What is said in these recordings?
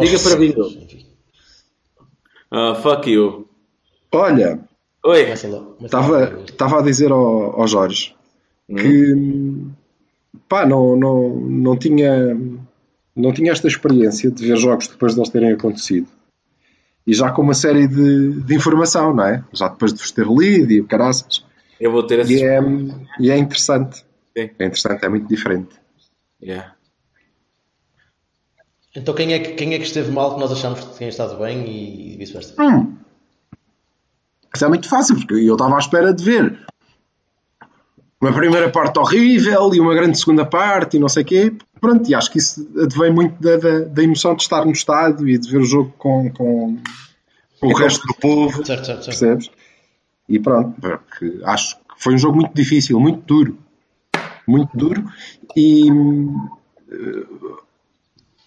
Diga para mim. Ah, fuck you. Olha, Oi. Estava a dizer ao, ao Jorge que pá, não, não, não tinha não tinha esta experiência de ver jogos depois de eles terem acontecido. E já com uma série de, de informação, não é? Já depois de vos ter lido e o caraças. Eu vou ter essa. E é, e é interessante. Sim. É interessante, é muito diferente. Yeah. Então quem é, que, quem é que esteve mal que nós achamos que tinha estado bem e, e vice-versa? Hum. Isso é muito fácil, porque eu estava à espera de ver uma primeira parte horrível e uma grande segunda parte e não sei o quê. Pronto, e acho que isso advém muito da, da, da emoção de estar no estádio e de ver o jogo com, com, com o resto do povo, Certo, certo, certo. percebes? E pronto, porque acho que foi um jogo muito difícil, muito duro. Muito duro e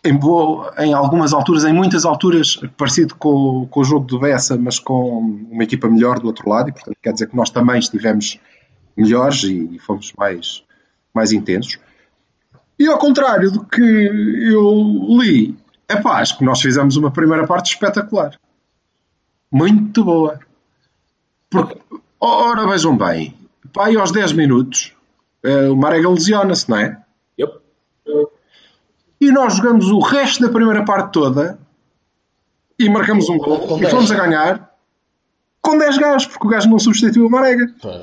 em, boa, em algumas alturas, em muitas alturas, parecido com, com o jogo do Bessa, mas com uma equipa melhor do outro lado, e portanto quer dizer que nós também estivemos melhores e, e fomos mais, mais intensos. E ao contrário do que eu li, é pá, acho que nós fizemos uma primeira parte espetacular. Muito boa. Porque, ora, vejam bem, pá, e aos 10 minutos, eh, o Marega lesiona-se, não é? E nós jogamos o resto da primeira parte toda e marcamos um gol Com e 10. fomos a ganhar com 10 gajos, porque o gajo não substituiu o Marega. Pá,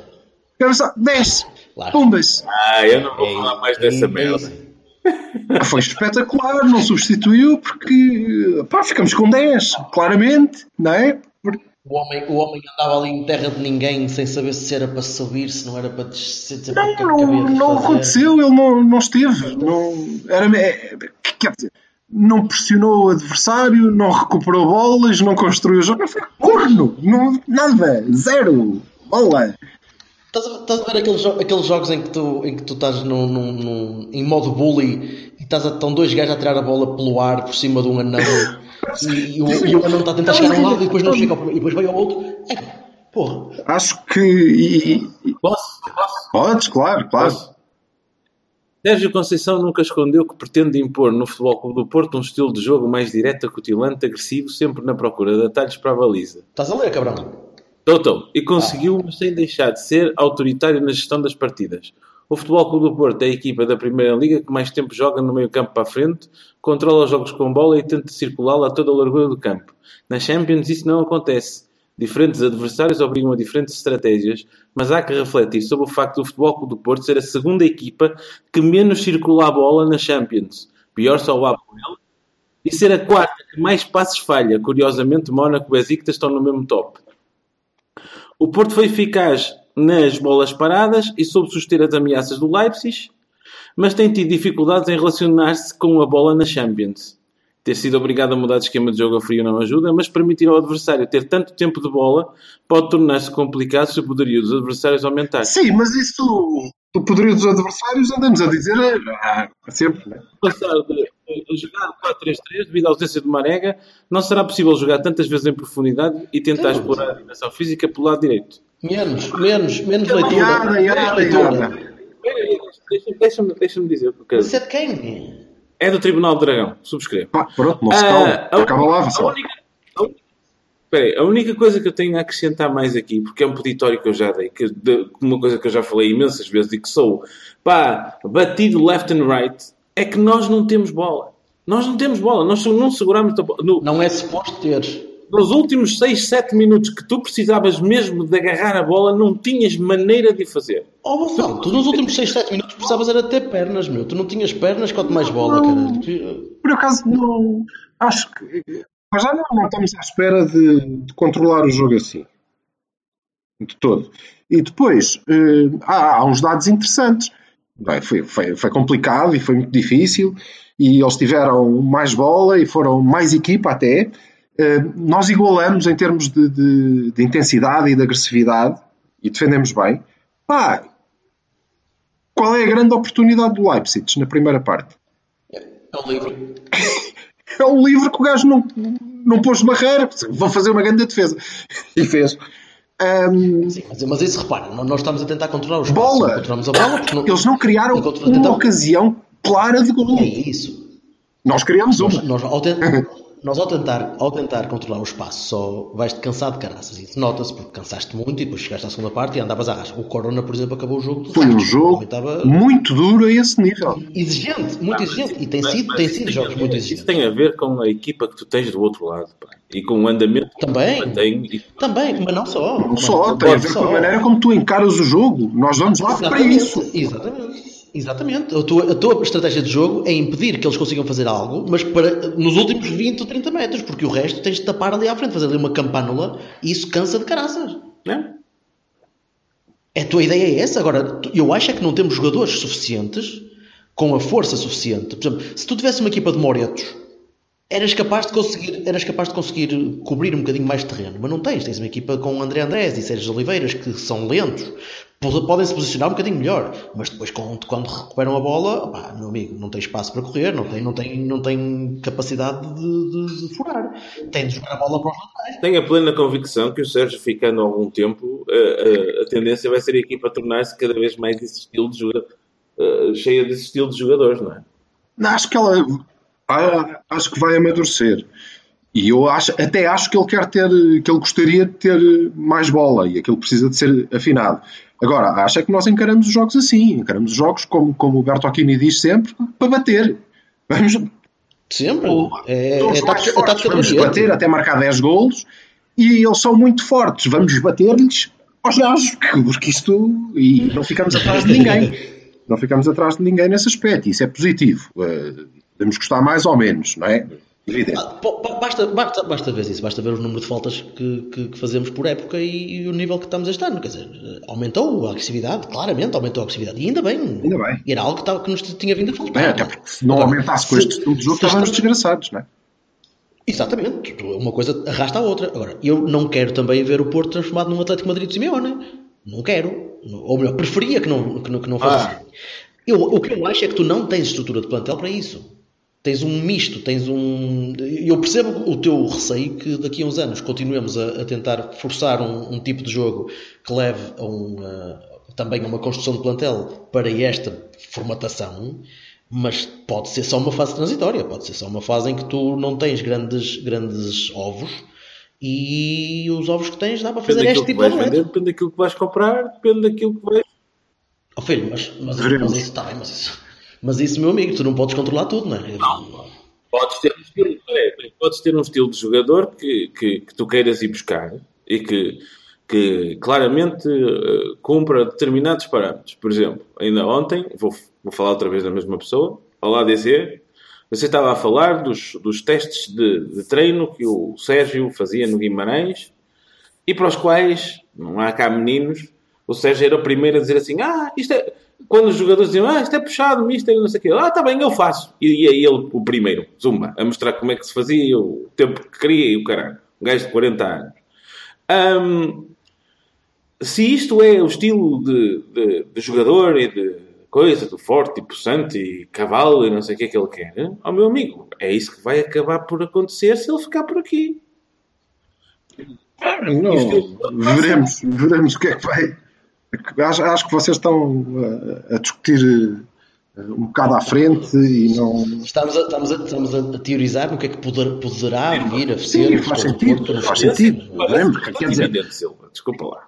Era só 10. Claro. Pumbas. Ah, eu não vou é falar mais dessa merda. isso. Foi espetacular, não substituiu porque pá, ficamos com 10, claramente, não é? O homem, o homem andava ali em terra de ninguém sem saber se era para subir, se não era para descer. Não, para- não, não fazer. aconteceu, ele não, não esteve. Não, era, é, quer dizer, não pressionou o adversário, não recuperou bolas, não construiu o jogo, não foi corno, não, nada, zero, bola. Estás a, estás a ver aqueles, aqueles jogos em que tu, em que tu estás num, num- num- em modo bully e estás a, estão dois gajos a tirar a bola pelo ar por cima de um anão e, e o, e o anão está a tentar chegar a um lado e depois não chega ao primeiro, e depois vai ao outro. É, porra, Acho que. e- e- Posso? Posso? podes, claro, claro. Posso? Sérgio Conceição nunca escondeu que pretende impor no Futebol Clube do Porto um estilo de jogo mais direto, acutilante, agressivo, sempre na procura de atalhos para a baliza. estás a ler, cabrão? Toto, e conseguiu, mas sem deixar de ser autoritário na gestão das partidas. O Futebol Clube do Porto é a equipa da Primeira Liga que mais tempo joga no meio campo para a frente, controla os jogos com bola e tenta circulá-la a toda a largura do campo. Na Champions isso não acontece. Diferentes adversários obrigam a diferentes estratégias, mas há que refletir sobre o facto do Futebol Clube do Porto ser a segunda equipa que menos circula a bola na Champions. Pior só o Apoel. E ser a quarta que mais passes falha. Curiosamente, Mónaco e Besiktas estão no mesmo top. O Porto foi eficaz nas bolas paradas e soube suster as ameaças do Leipzig, mas tem tido dificuldades em relacionar-se com a bola na Champions. Ter sido obrigado a mudar de esquema de jogo a frio não ajuda, mas permitir ao adversário ter tanto tempo de bola pode tornar-se complicado se o poderio dos adversários aumentar. Sim, mas isso, o poderio dos adversários, andamos a dizer ah, sempre, né? Passar de de jogar 4-3-3 devido à ausência de Marega, não será possível jogar tantas vezes em profundidade e tentar explorar a dimensão física pelo lado direito. Menos, menos, menos leitura. Menos leitura. Deixa-me deixa deixa dizer o que eu quero. Isso é de quem? É do Tribunal de Dragão, subscrevo. Pá, pronto, não se Ah, calma. a Acaba lá, única- Vassal. a única- a única- Espera aí, a única coisa que eu tenho a acrescentar mais aqui, porque é um peditório que eu já dei, que, de- uma coisa que eu já falei imensas vezes e que sou pá, batido left and right, é que nós não temos bola. Nós não temos bola, nós não seguramos a bola. No- Não é suposto teres. nos últimos 6, 7 minutos que tu precisavas mesmo de agarrar a bola, não tinhas maneira de fazer. Oh, Gonçalo, tu nos últimos 6, 7 minutos precisavas era ter pernas, meu. Tu não tinhas pernas, quanto mais bola, cara. Por acaso, não. Acho que. Mas já não, não estamos à espera de, de controlar o jogo assim. De todo. E depois, eh, há, há uns dados interessantes. Bem, foi, foi, foi complicado e foi muito difícil, e eles tiveram mais bola e foram mais equipa até. Eh, nós igualamos em termos de, de, de intensidade e de agressividade e defendemos bem. Pá, qual é a grande oportunidade do Leipzig na primeira parte? É um livro. É um livro que o gajo não, não pôs barreira. Vou fazer uma grande defesa. E fez. Um, Sim, mas, isso repara, nós estamos a tentar controlar os bola. Controlamos a bola não, Eles não criaram uma ocasião clara de gol. é isso. Nós criamos Nós, uma. nós, ten- nós ao tentar, ao tentar controlar o espaço, só vais-te cansar de caraças. Isso nota-se porque cansaste muito e depois chegaste à segunda parte e andavas a rasca. O Corona, por exemplo, acabou o jogo. Foi um jogo Estava muito duro a esse nível. exigente, muito exigente. E tem Mas- sido, mas tem isso sido tem jogos ver- muito Isso exigentes. tem a ver com a equipa que tu tens do outro lado pá, e com o andamento que Também. tu mantém. E, Também, mas não só. Não só, tem a ver com a maneira como tu encaras o jogo. Nós vamos lá para Exatamente, isso. Exatamente. Exatamente. A tua, a tua estratégia de jogo é impedir que eles consigam fazer algo, mas para, nos últimos 20 ou 30 metros, porque o resto tens de tapar ali à frente, fazer ali uma campânula e isso cansa de caraças. né? A tua ideia é essa? Agora, eu acho é que não temos jogadores suficientes com a força suficiente. Por exemplo, se tu tivesse uma equipa de moretos, eras capaz de conseguir, eras capaz de conseguir cobrir um bocadinho mais de terreno, mas não tens. Tens uma equipa com André Andrés e Sérgio Oliveiras que são lentos, po- podem se posicionar um bocadinho melhor, mas depois quando, quando recuperam a bola, meu amigo, não tem espaço para correr, não tem, não tem, não tem capacidade de, de- de furar. Tem de jogar a bola para os laterais. Tenho a plena convicção que o Sérgio, ficando algum tempo, a, a- a tendência vai ser a equipa a tornar-se cada vez mais desse estilo de jogador, eh, cheia desse estilo de jogadores, não é? Não, Acho que ela ah, acho que vai amadurecer. E eu acho, até acho que ele quer ter, que ele gostaria de ter mais bola e aquilo precisa de ser afinado. Agora, acho é que nós encaramos os jogos assim, encaramos os jogos como, como o Bertocchini diz sempre, para bater. Vamos, Sempre. Ou- É, é tática, é fortes, do vamos bater até marcar 10 golos e eles são muito fortes, vamos bater-lhes aos gajos, porque isto. e não ficamos atrás de ninguém. Não ficamos atrás de ninguém nesse aspecto, isso é positivo. Eh, Podemos gostar mais ou menos, não é? Ah, Basta, basta, basta ver isso, basta ver o número de faltas que, que- que fazemos por época e, e o nível que estamos este ano. Quer dizer, aumentou a agressividade, claramente aumentou a agressividade. E ainda bem. Ainda bem. E era algo que, estava- que nos tinha vindo a faltar. É, até porque se não Agora, aumentasse com este se estávamos desgraçados, não é? Exatamente. Uma coisa arrasta a outra. Agora, eu não quero também ver o Porto transformado num Atlético Madrid de Simeone. Não quero. Ou melhor, preferia que não, que não, que não fosse Ah. assim. Eu, o que eu acho é que tu não tens estrutura de plantel para isso. Tens um misto, tens um. Eu percebo o teu receio que daqui a uns anos continuemos a, a tentar forçar um, um tipo de jogo que leve a um, uh, também a uma construção de plantel para esta formatação, mas pode ser só uma fase transitória, pode ser só uma fase em que tu não tens grandes, grandes ovos e os ovos que tens dá para fazer Depende este tipo de vender, depende daquilo que vais comprar, depende daquilo que vais. Oh, filho, mas, mas, mas isso está bem, mas isso, mas isso, meu amigo, tu não podes controlar tudo, não é? Podes ter um estilo, é, podes ter um estilo de jogador que, que, que tu queiras ir buscar e que, que claramente eh, cumpra determinados parâmetros. Por exemplo, ainda ontem, vou, vou falar outra vez da mesma pessoa, Olá DC, você estava a falar dos, dos testes de, de treino que o Sérgio fazia no Guimarães e para os quais, não há cá meninos, o Sérgio era o primeiro a dizer assim, ah, isto é... Quando os jogadores diziam, ah, isto é puxado, mister, não sei o quê. Ah, está bem, eu faço. E ia ele o primeiro, zumba, a mostrar como é que se fazia, o tempo que queria e o caralho. Um gajo de 40 anos. Ahm, se isto é o estilo de, de, de jogador e de coisa, do forte e possante e cavalo e não sei o que é que ele quer, ó meu amigo, é isso que vai acabar por acontecer se ele ficar por aqui. Não, veremos, veremos o que é que vai. Acho, acho que vocês estão uh, a discutir uh, um bocado à frente e não. Estamos a, estamos, a, estamos a teorizar no que é que poder, poderá vir a ser Sim, faz sentido, faz sentido. Lembro, quer dizer- Evidente, Silva, desculpa lá.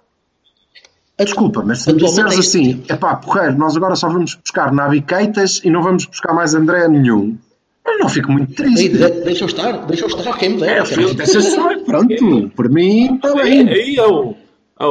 Desculpa, mas se me disseres é assim, é pá, porreiro, nós agora só vamos buscar Naviqueitas e não vamos buscar mais André nenhum, eu não fico muito Ei, triste. de- deixa eu estar, deixa eu estar, quem me dera. cara. Deixa pronto, por mim está Aí, bem. aí é o, é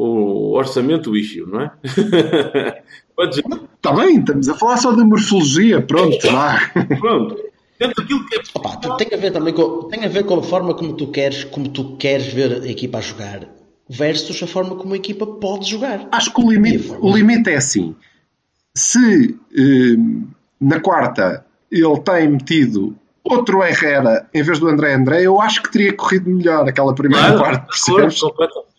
o, o orçamento issue, não é? Pode dizer, Está bem, estamos a falar só de morfologia, pronto, lá. pronto. Dentro daquilo que é Opa, tem a ver também com, tem a ver com a forma como tu queres, como tu queres ver a equipa a jogar. versus a forma como a equipa pode jogar. Acho que o limite, o limite é assim. Se eh, na quarta ele tem metido outro Herrera em vez do André André, eu acho que teria corrido melhor aquela primeira Claro, parte, percebes? completamente.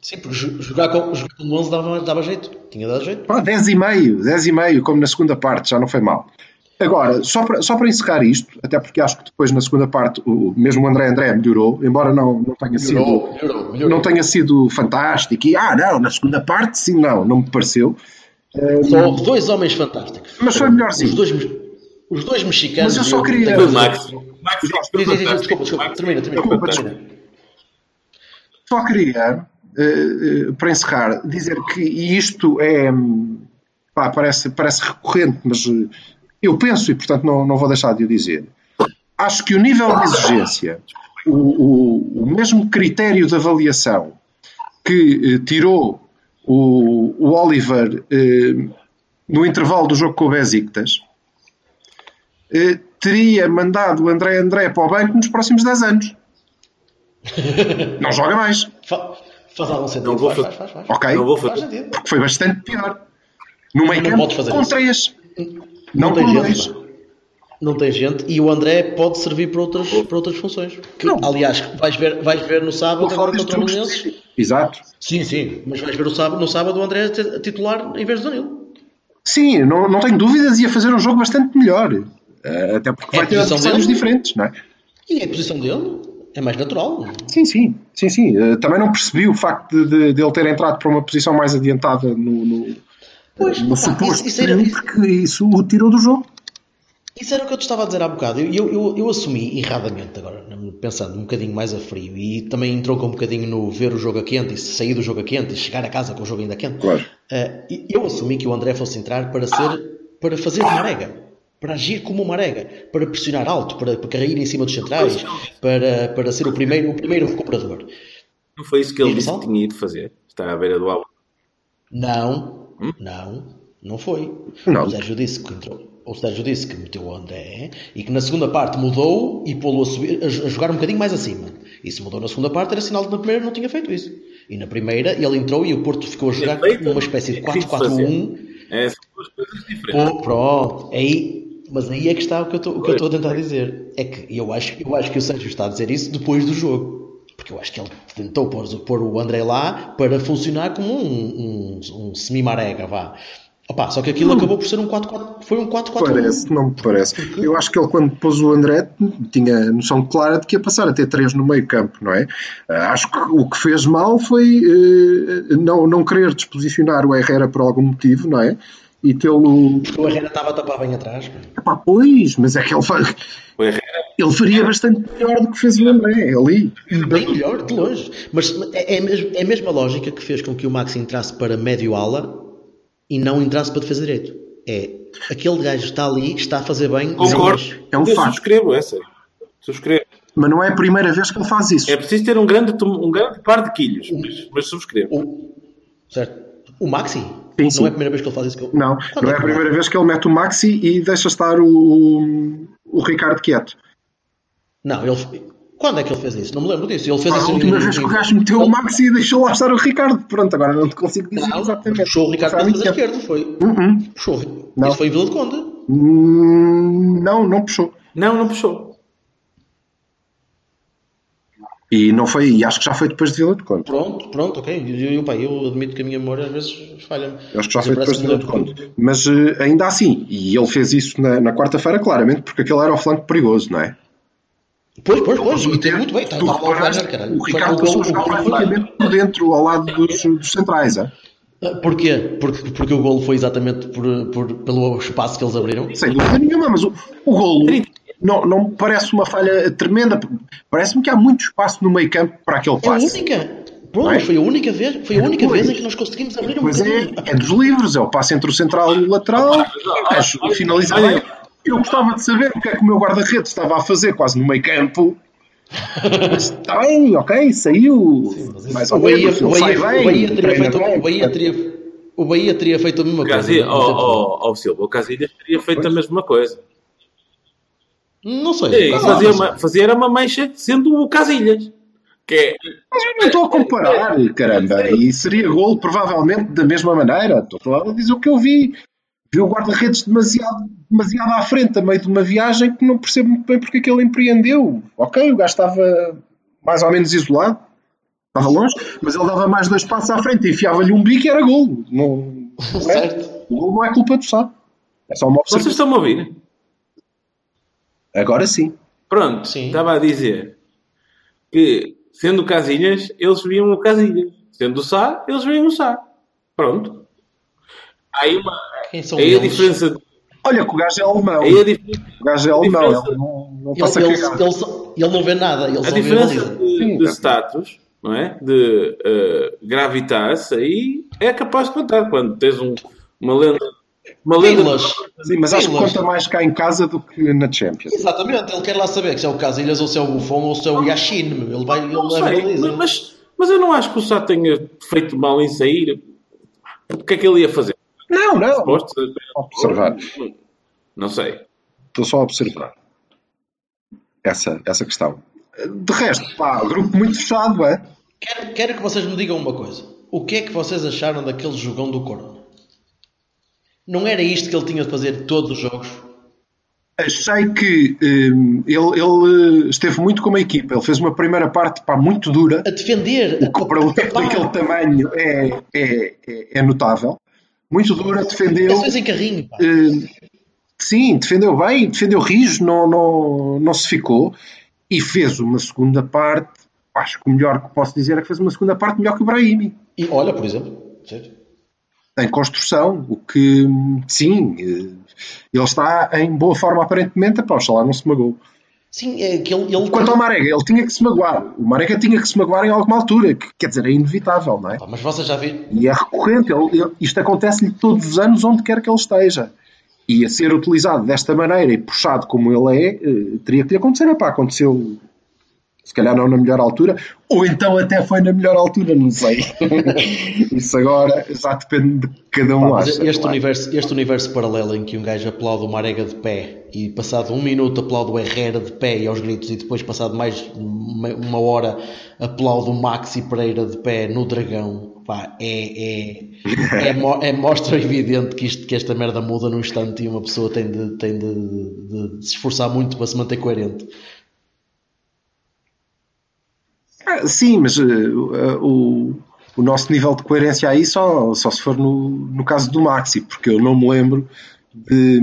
Sim, porque jo- jogar com, jogar com 11 dava, dava jeito. Tinha dado jeito. Pá, 10 e meio, 10 e meio, como na segunda parte, já não foi mal. Agora, só para, só para encerrar isto, até porque acho que depois na segunda parte o, mesmo o André André melhorou, embora não, não tenha sido Melhorou, melhorou, melhorou. não tenha sido fantástico e ah não, na segunda parte sim, não, não me pareceu. Só dois homens fantásticos. Mas foi melhorzinho. Os dois, os dois mexicanos. Mas eu só queria- o Max. Desculpa, desculpa. Termina, termina. Desculpa, termina. Só queria, para encerrar, dizer que isto é pá, parece, parece recorrente, mas eh, eu penso e portanto não, não vou deixar de o dizer. Acho que o nível de exigência, o, o, o mesmo critério de avaliação que eh, tirou o, o Oliver eh, no intervalo do jogo com o Besiktas, eh, teria mandado o André André para o banco nos próximos 10 anos. Não joga mais. Fa- Faz algum sentido. Não vou faz, fazer. faz, faz, faz. Ok? Não vou Faz fazer. sentido. Porque foi bastante pior. No meio Não campo, podes fazer com isso. três. Não, tem gente, dois. Não tem gente e o André pode servir para outras, para outras funções. Que, Não. aliás, vais ver, vais ver no sábado agora contra o Belenenses. Exato. Sim, sim, mas vais ver o sábado, no sábado o André a titular em vez do Danilo. Sim, não, não tenho dúvidas, ia fazer um jogo bastante melhor. Eh, Até porque É vai a ter adversários dele. diferentes, não é? E a posição dele é mais natural. Sim, sim, sim, sim. Eh, Também não percebi o facto de, de- de ele ter entrado para uma posição mais adiantada no, no, Pois, no pá, isso- isso era- período, porque isso o tirou do jogo. Isso era o que eu te estava a dizer há bocado. Eu, eu, eu, assumi erradamente agora, pensando um bocadinho mais a frio, e também entrou com um bocadinho no ver o jogo a quente e sair do jogo a quente e chegar a casa com o jogo ainda quente. Claro. E eu assumi que o André fosse entrar para ser para fazer de marega, para agir como uma marega, para pressionar alto, para, para cair em cima dos centrais, para, para ser o primeiro, o primeiro recuperador. Não foi isso que ele disse que tinha ido fazer. Estar à beira do álbum. Não, não, não foi. Não. O Sérgio disse que entrou. O Sérgio disse que meteu o André e que na segunda parte mudou e pô-lo a, subir, a, jogar um bocadinho mais acima. E se mudou na segunda parte era sinal de que na primeira não tinha feito isso. E na primeira ele entrou e o Porto ficou a jogar feito, numa espécie de é difícil de 4-4-1. É, são duas coisas diferentes. Pô, pronto, aí, mas aí é que está o que eu estou a tentar dizer. É que eu acho, eu acho que o Sérgio está a dizer isso depois do jogo. Porque eu acho que ele tentou pôr, pôr o André lá para funcionar como um, um, um semi-marega, vá. Opa, só que aquilo acabou por ser um 4-4, foi um 4-4-1. Parece, não me parece. Eu acho que ele, quando pôs o André, tinha noção clara de que ia passar a ter três no meio campo, não é? Acho que o que fez mal foi eh, não, não querer disposicionar o Herrera por algum motivo, não é? E tê-lo. O Herrera estava a tapar bem atrás. Epá, pois, mas é que ele, fa- O Herrera ele faria bastante melhor do que fez o André ali. Bem melhor, de longe. Mas é, é, é a mesma lógica que fez com que o Max entrasse para médio ala e não entrasse para defesa direito. É, aquele gajo está ali, está a fazer bem. Concordo. mas- É um Eu facto. subscrevo essa. Subscrevo. Mas não é a primeira vez que ele faz isso. É preciso ter um grande, um grande par de quilhos, mas, mas subscrevo. O, certo? O Maxi? Sim, não sim. é a primeira vez que ele faz isso. Que eu... Não, Quando não é a que primeira vez que ele mete o Maxi e deixa estar o, o, Ricardo quieto. Não, ele... quando é que ele fez isso? Não me lembro disso. Ele fez A isso última em- vez que o gajo meteu o Maxi e deixou lá estar o Ricardo. Pronto, agora não te consigo dizer Não, exatamente. puxou o Ricardo a defesa tempo. esquerda, foi. Uhum. Puxou. Não. Isso foi em Vila de Conde. Hum, Não, não puxou. Não, não puxou. E não foi, e acho que já foi depois de Vila de Conde. Pronto, pronto, ok. Eu, eu, pá, eu admito que a minha memória às vezes falha-me. Acho que já Mas foi depois de Vila de Conde. Mas eh, ainda assim, e ele fez isso na, na quarta-feira, claramente, porque aquele era o flanco perigoso, não é? Pois, pois, pois, e tem muito bem. O reparaste, Werner, caralho. o Ricardo Foi- passou a o- jogar o- o- praticamente por dentro, ao lado dos, dos centrais. É? Ah, Porquê? Porque, porque o golo foi exatamente por, por- pelo espaço que eles abriram. Sem dúvida nenhuma, mas o, o golo não, não me parece uma falha tremenda. Parece-me que há muito espaço no meio campo para aquele É a passe. única. Pronto, Não é? mas foi a única vez, foi a única Pois. vez em que nós conseguimos abrir um Pois é, é dos livros, é o passe entre o central e o lateral, acho, e finaliza bem. Eu gostava de saber o que é que o meu guarda-redes estava a fazer quase no meio campo. Mas está bem, ok, saiu. O Bahia, o bem, o Bahia teria feito, bem, o Bahia teria, o Bahia teria feito a mesma O coisa. Ó, ó, ó, Silva, o Casilhas teria feito a mesma coisa. Não sei. Ei, Não, fazia, não sei. uma, fazia era uma mancha sendo o Casilhas. Que é, Mas eu não estou a comparar, caramba. E seria gol, provavelmente, da mesma maneira. Estou a dizer o que eu vi. Vi o guarda-redes demasiado, demasiado à frente, a meio de uma viagem que não percebo muito bem porque é que ele empreendeu. Ok, o gajo estava mais ou menos isolado, estava longe, mas ele dava mais dois passos à frente e enfiava-lhe um bico e era gol. Não, não é? Certo. O gol não é culpa do Sá. É só uma vocês observação. estão-me a ouvir? Agora sim. Pronto, Sim. estava a dizer que, sendo o Casilhas, eles viam o Casilhas. Sendo o Sá, eles viam o Sá. Pronto. Aí, uma, Quem são aí a diferença. Olha que o gajo é alemão. Aí a diferença O gajo é alemão. diferença- Ele não, não Ele, passa ele, ele só- ele não vê nada, ele A só vê a diferença de, Sim, de tá. status, não é? De uh, gravitas, aí é capaz de contar. Quando tens um, uma lenda. Uma lenda. Pilas. Sim, mas acho que conta mais cá em casa do que na Champions. Exatamente, ele quer lá saber que se é o Casilhas ou se é o Buffon ou se é o Yashin. meu. Ele vai, ele Não sei, baliza. mas, mas eu não acho que o Sá tenha feito mal em sair. O que é que ele ia fazer? Não, não. Posto? Observar. Não sei. Estou só a observar. Essa, essa questão. De resto, pá, grupo muito fechado, é? Quero, quero que vocês me digam uma coisa. O que é que vocês acharam daquele jogão do Corona? Não era isto que ele tinha de fazer todos os jogos? Achei que hum, ele, ele esteve muito como a equipa. Ele fez uma primeira parte pá, muito dura, A defender, o que para um tempo daquele tamanho é, é, é, é notável. Muito dura, defendeu. Ações em carrinho. Hum, sim, defendeu bem, defendeu rijo, não, não, não se ficou e fez uma segunda parte. Acho que o melhor que posso dizer é que fez uma segunda parte melhor que o Brahimi. E olha, por exemplo, certo? Em construção, o que sim, eh, ele está em boa forma aparentemente, pá, oxalá não se magoou. Sim, é que ele, ele Quanto ao Marega, ele tinha que se magoar. O Marega tinha que se magoar em alguma altura, que, quer dizer, é inevitável, não é? Pá, mas vocês já viram? E é recorrente, ele- ele- isto acontece-lhe todos os anos, onde quer que ele esteja. E a ser utilizado desta maneira e puxado como ele é, eh, teria que lhe acontecer. Epá, aconteceu, se calhar não na melhor altura, ou então até foi na melhor altura, não sei. Isso agora já depende de cada um. Pá, acha, este, claro. universo, este universo paralelo em que um gajo aplaude o Marega de pé e passado um minuto aplaude o Herrera de pé e aos gritos e depois passado mais uma hora aplaude o Maxi Pereira de pé no Dragão pá, é, é, é, é mostra evidente que, isto, que esta merda muda num instante e uma pessoa tem de, tem de, de- de se esforçar muito para se manter coerente Ah, sim, mas eh, o, o nosso nível de coerência aí só, só se for no, no caso do Maxi, porque eu não me lembro de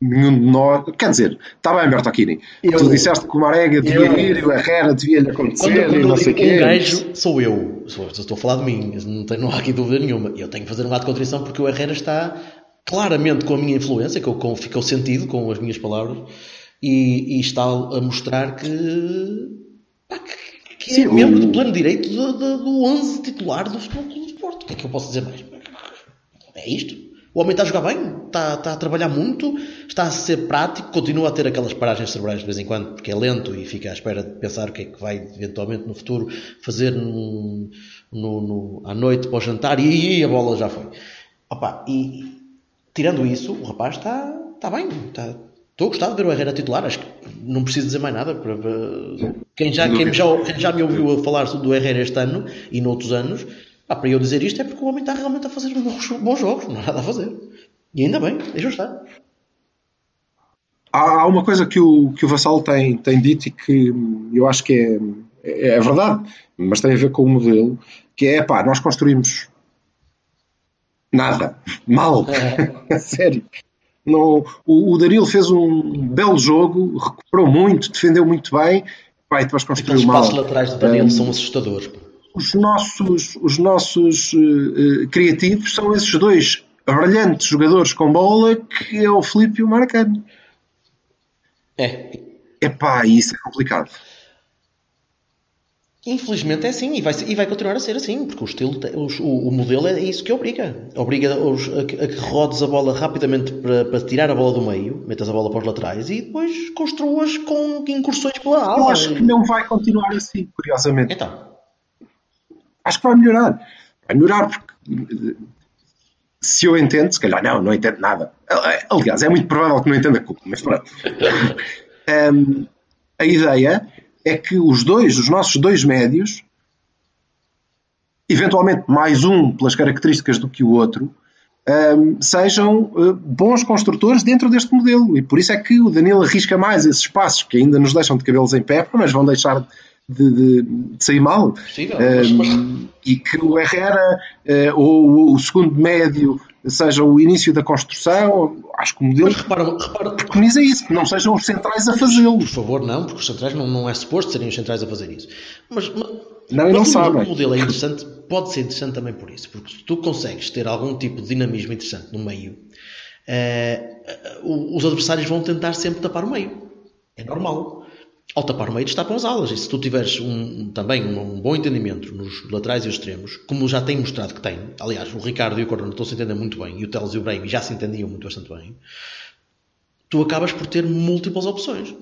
nenhum de nós. Quer dizer, está bem, Bertolini. Eu- Tu disseste que o Marega devia eu- ir e o Herrera devia lhe Quando, acontecer quando e eu não sei o quê. um gajo, sou eu. Sou- Estou a falar de mim. Não, tenho, não há aqui dúvida nenhuma. Eu tenho que fazer um ato de contrição porque o Herrera está claramente com a minha influência, que eu, com, ficou sentido com as minhas palavras, e, e está a mostrar que, que, que Sim, é membro o- de pleno direito do, do, do 11 titular do Futebol Clube do Porto. O que é que eu posso dizer mais? É isto. O homem está a jogar bem, está, está a trabalhar muito, está a ser prático, continua a ter aquelas paragens cerebrais de vez em quando, porque é lento e fica à espera de pensar o que é que vai eventualmente no futuro fazer no, no- no- à noite para o jantar e aí a bola já foi. Opa, e tirando isso, o rapaz está, está bem, está, estou a gostar de ver o Herrera titular, acho que não preciso dizer mais nada. Para, para- Quem, já, quem, já, quem já me ouviu a falar do Herrera este ano e noutros anos, pá, para eu dizer isto é porque o homem está realmente a fazer bons, bons jogos, não há nada a fazer. E ainda bem, deixa estar. Há, há uma coisa que o, que o Vassal tem, tem dito e que eu acho que é, é, é verdade, mas tem a ver com o modelo, que é, pá, nós construímos nada, mal, a sério. Não, o, o Daril fez um belo jogo, recuperou muito, defendeu muito bem, e depois Aqueles mal. passos laterais de Danilo Hum, são assustadores. os nossos, os nossos eh, criativos são esses dois brilhantes jogadores com bola, que é o Filipe e o Marcano. É, Epá, isso é complicado. Infelizmente é assim e vai, e vai continuar a ser assim, porque o estilo, o, o modelo é isso que obriga. Obriga os- a, que- a que rodes a bola rapidamente para, para tirar a bola do meio, metas a bola para os laterais e depois construas com incursões pela Eu ala. acho que não vai continuar assim, curiosamente. Então, Acho que vai melhorar. Vai melhorar porque se eu entendo, se calhar não, não entendo nada. Aliás, é muito provável que não entenda culpa, mas pronto. Hum, a ideia é que os dois, os nossos dois médios, eventualmente mais um pelas características do que o outro, um, sejam uh, bons construtores dentro deste modelo. E por isso é que o Danilo arrisca mais esses passos que ainda nos deixam de cabelos em pé, mas vão deixar de, de, de sair mal. Possível, um, mas- E que o Herrera uh, ou o segundo médio seja o início da construção. Acho que o modelo Mas repara, repara, preconiza isso, que não sejam os centrais a fazê-lo. Por favor, não, porque os centrais não, não é suposto serem os centrais a fazer isso. Mas, mas, Não, e não mas o- sabem. Modelo é interessante, pode ser interessante também por isso, porque se tu consegues ter algum tipo de dinamismo interessante no meio, eh, o- os adversários vão tentar sempre tapar o meio. É normal. Ao tapar o meio, destapam as alas. E se tu tiveres um- também um, um bom entendimento nos laterais e os extremos, como já tem mostrado que tem, aliás, o Ricardo e o Corona estão-se a entender muito bem, e o Teles e o Brahim já se entendiam muito bastante bem, tu acabas por ter múltiplas opções.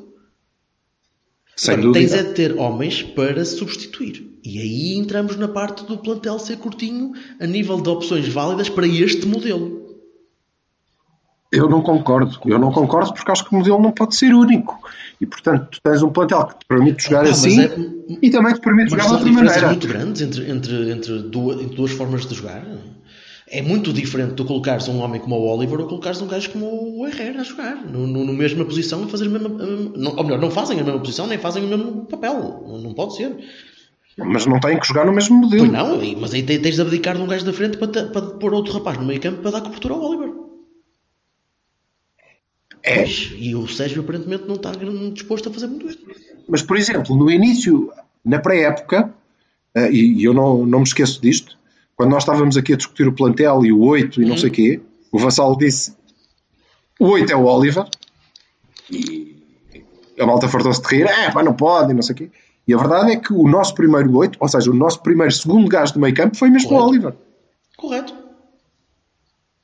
Sem Agora, tens dúvida. é de ter homens para substituir. E aí entramos na parte do plantel ser curtinho a nível de opções válidas para este modelo. Eu não concordo. Eu não concordo porque acho que o modelo não pode ser único. E, portanto, tu tens um plantel que te permite jogar mas assim é- e também te permite Mas jogar de outra maneira. muito grandes entre, entre, entre, duas, entre duas formas de jogar. É muito diferente tu colocares um homem como o Oliver ou colocares um gajo como o Herrera a jogar no, no, no mesma posição e fazer a mesma. não- ou melhor, não fazem a mesma posição nem fazem o mesmo papel. Não, não pode ser. Mas não têm que jogar no mesmo modelo. Pois não, mas aí te- tens de abdicar de um gajo da frente para, te- para pôr outro rapaz no meio campo para dar cobertura ao Oliver. É, Pois, e o Sérgio aparentemente não está disposto a fazer muito isso. mas, por exemplo, no início, na pré-época, eh, e eu não, não me esqueço disto, quando nós estávamos aqui a discutir o plantel e o 8 e Uhum. não sei o quê, o Vassal disse o 8 é o Oliver e a malta fartou-se de rir, é pá, não pode e não sei o quê. E a verdade é que o nosso primeiro 8, ou seja, o nosso primeiro segundo gajo do meio campo foi mesmo o Correto. Oliver. Correto.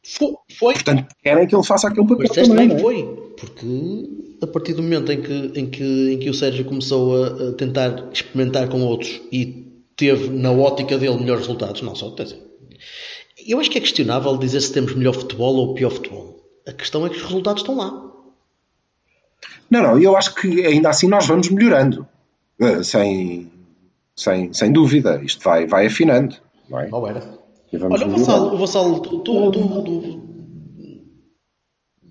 Foi. foi. Portanto, querem que ele faça aquele papel Mas disseste também, bem, não é? foi. Porque a partir do momento em que, em que, em que o Sérgio começou a, a tentar experimentar com outros e teve na ótica dele melhores resultados, não só. Quer dizer, eu acho que é questionável dizer se temos melhor futebol ou pior futebol. A questão é que os resultados estão lá. Não, não, eu acho que ainda assim nós vamos melhorando. Eh, Sem, sem, sem dúvida. Isto vai, vai afinando. Não é? Não era. E vamos Olha, o. Vassalo, o Vassalo tu, tu, tu, tu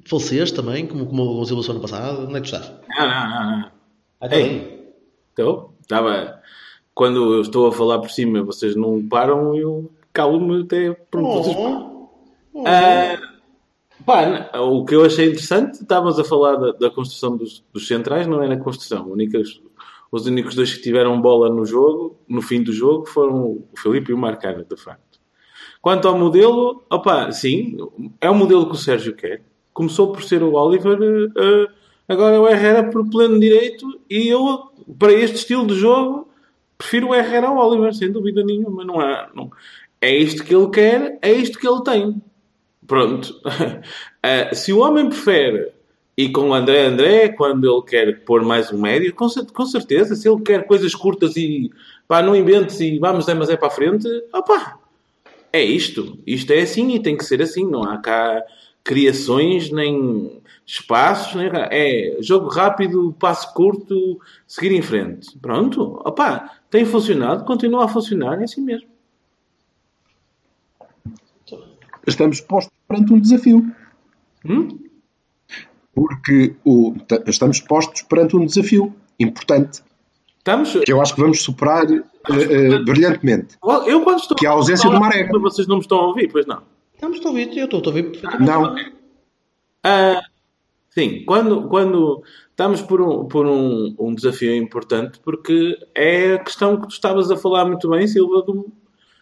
faleceste também, como, como o Gonçalo ano passado. Onde é que tu estás? Não, não, não, não. Ah, tá Ei. Estou? Estava. Quando eu estou a falar por cima, vocês não param, eu calo-me até. Pronto, vocês Oh, oh. Ah, pá, o que eu achei interessante, estávamos a falar da, da construção dos, dos centrais, não é na construção. Únicas, os únicos dois que tiveram bola no jogo, no fim do jogo, foram o Felipe e o Marcano, de facto. Quanto ao modelo, opá, sim, é o modelo que o Sérgio quer. Começou por ser o Oliver, eh, eh, agora é o Herrera por pleno direito, e eu, para este estilo de jogo, prefiro o Herrera ao Oliver, sem dúvida nenhuma. Não há, não, é isto que ele quer, é isto que ele tem. Pronto. Ah, se o homem prefere ir com o André André quando ele quer pôr mais um médio, com, com certeza. Se ele quer coisas curtas e pá, não inventes e vamos é, mas é para a frente, opá, é isto. Isto é assim e tem que ser assim. Não há cá criações, nem espaços, nem... é jogo rápido, passo curto, seguir em frente. Pronto, opá, tem funcionado, continua a funcionar, é assim mesmo. Estamos postos perante um desafio. Hum? Porque o, estamos postos perante um desafio importante. Estamos? Que eu acho que vamos superar eh, eh, brilhantemente. Eu quando estou Que é a ausência do Maré. Vocês não me estão a ouvir, pois não? Estamos a ouvir, eu estou a ouvir perfeitamente. Não. Ah, sim, quando, quando estamos por, um, por um, um desafio importante, porque é a questão que tu estavas a falar muito bem, Silva, do,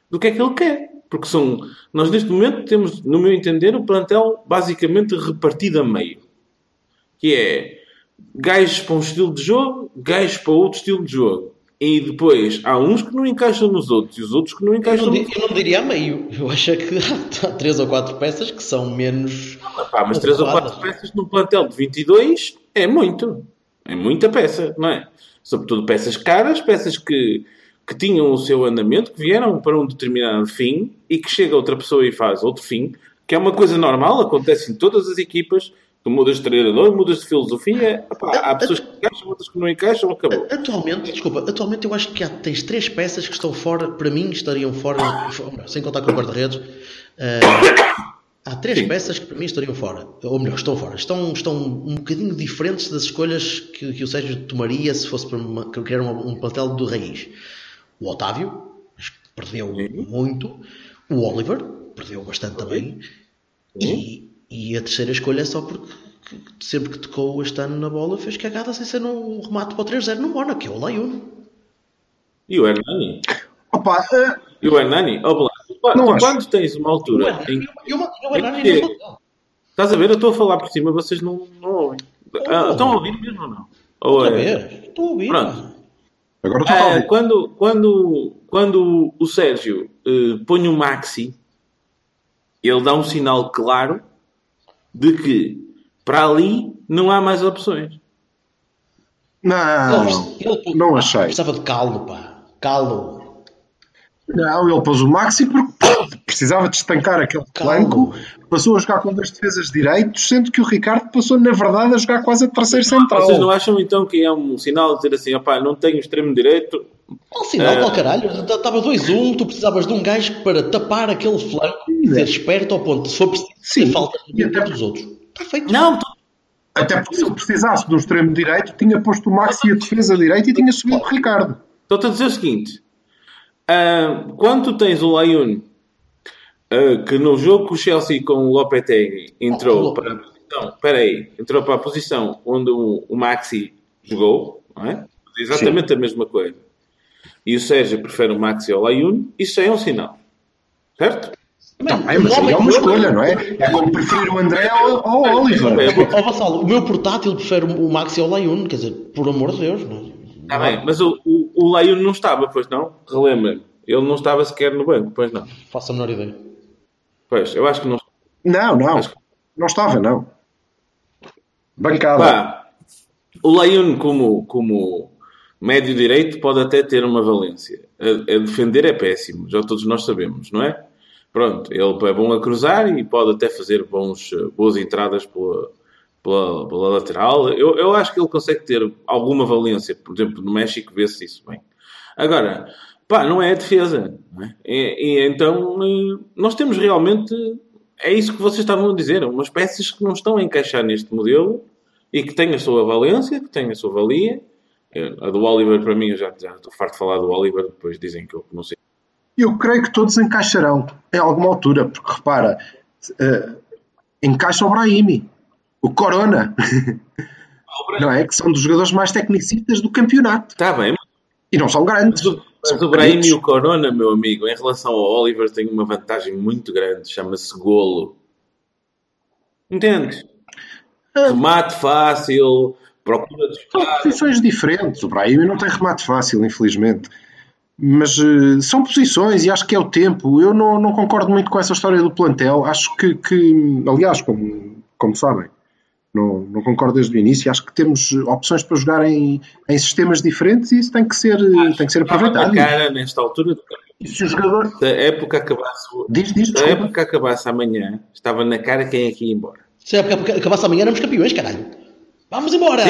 do que é que ele quer. Porque são, nós neste momento temos, no meu entender, o plantel basicamente repartido a meio. Que é gajos para um estilo de jogo, gajos para outro estilo de jogo. E depois há uns que não encaixam nos outros e os outros que não Eu encaixam não, nos eu não diria a meio. Eu acho que há três ou quatro peças que são menos. Pá, mas 3 ou 4 adequadas. peças num plantel de 22 é muito. É muita peça, não é? Sobretudo peças caras, peças que, que tinham o seu andamento, que vieram para um determinado fim e que chega outra pessoa e faz outro fim, que é uma coisa normal, acontece em todas as equipas, Tu mudas de treinador, mudas de filosofia. Epá, há pessoas que encaixam, outras que não encaixam, acabou. Atualmente, desculpa, atualmente eu acho que há, tens três peças que estão fora, para mim estariam fora, sem contar com o guarda-redes. Uh, há três Sim. peças que para mim estariam fora, ou melhor, estão fora. Estão, estão um bocadinho diferentes das escolhas que, que o Sérgio tomaria se fosse para uma, criar um, um plantel do raiz. O Otávio, perdeu Sim. muito. O Oliver, perdeu bastante também. E, e a terceira escolha é só porque sempre que tocou este ano na bola fez cagada sem ser no remate para o 3-0 no Mónaco, que é o Layun. E o Hernani? Opa, uh... E o Hernani? Oh, tu, quando tens uma altura. O Hernani, em... o Hernani em que... Estás a ver? Eu estou a falar por cima, vocês não, não ouvem. Ah, estão a ouvir mesmo ou não? Ou estou é... a ver, estou a ouvir. Pronto. Agora estou a ouvir. Ah, quando, quando, quando o Sérgio uh, põe o Maxi, ele dá um sinal claro de que para ali não há mais opções. Não, ele, não achei. Precisava de calo, pá. Calo. Não, ele pôs o Maxi porque precisava de estancar aquele flanco, passou a jogar com dois defesas direitos, sendo que o Ricardo passou, na verdade, a jogar quase a terceiro central. Vocês não acham então que é um sinal de dizer assim, opá, não tenho extremo direito? Um sinal, uh... caralho. Estava 2-1, tu precisavas de um gajo para tapar aquele flanco ser esperto ao ponto de se for preciso, Sim. falta de dos outros. Está feito. Não, tu... Até porque se ele precisasse do extremo direito, tinha posto o Maxi a defesa direita e tinha subido o Ricardo. Estou-te a dizer o seguinte: uh, quando tu tens o Layun uh, que no jogo com o Chelsea com o Lopetegui entrou oh, para a posição, espera aí, entrou para a posição onde o, o Maxi jogou, não é? Exatamente Sim. a mesma coisa. E o Sérgio prefere o Maxi ao Layun, isso é um sinal. Certo? Também, mas aí é uma escolha, não é? É como preferir o André ao, ao Oliver. Ó Vassalo, o meu portátil prefere o Maxi ao Layun, quer dizer, por amor de Deus. Não é? Está bem, mas o, o, o não estava, pois não? Relembra-me. Ele não estava sequer no banco, pois não? Faço a menor ideia. Pois, eu acho que não. Não, não. Não estava, não. Bancada. Pá, o Layun, como, como médio direito, pode até ter uma valência. A, a defender é péssimo, já todos nós sabemos, não é? Pronto, ele é bom a cruzar e pode até fazer bons, boas entradas pela, pela, pela lateral. Eu, eu acho que ele consegue ter alguma valência. Por exemplo, no México vê-se isso bem. Agora, pá, não é a defesa. É? E, e, então, eh, nós temos realmente... É isso que vocês estavam a dizer. Umas peças que não estão a encaixar neste modelo e que têm a sua valência, que têm a sua valia. Eh, a do Oliver, para mim, eu já, já estou farto de falar do Oliver. Depois dizem que eu não sei eu creio que todos encaixarão em alguma altura, porque repara, uh, encaixa o Brahimi, o Corona, não é? Que são dos jogadores mais tecnicistas do campeonato. Está bem. E não são grandes. Mas o, mas o Brahimi e o Corona, meu amigo, em relação ao Oliver, tem uma vantagem muito grande, chama-se golo. Entendes? Ah. Remate fácil, procura de São posições diferentes. O Brahimi não tem remate fácil, infelizmente. Mas uh, são posições e acho que é o tempo. Eu não, não concordo muito com essa história do plantel. Acho que, que aliás, como, como sabem, não, não concordo desde o início. Acho que temos opções para jogar em, em sistemas diferentes e isso tem que ser, acho tem que ser aproveitado. cara nesta altura do e se o jogador. Se a época acabasse, diz, diz, se a época acabasse amanhã, estava na cara quem é que ia embora. Se a época acabasse amanhã, éramos campeões, caralho. Vamos embora!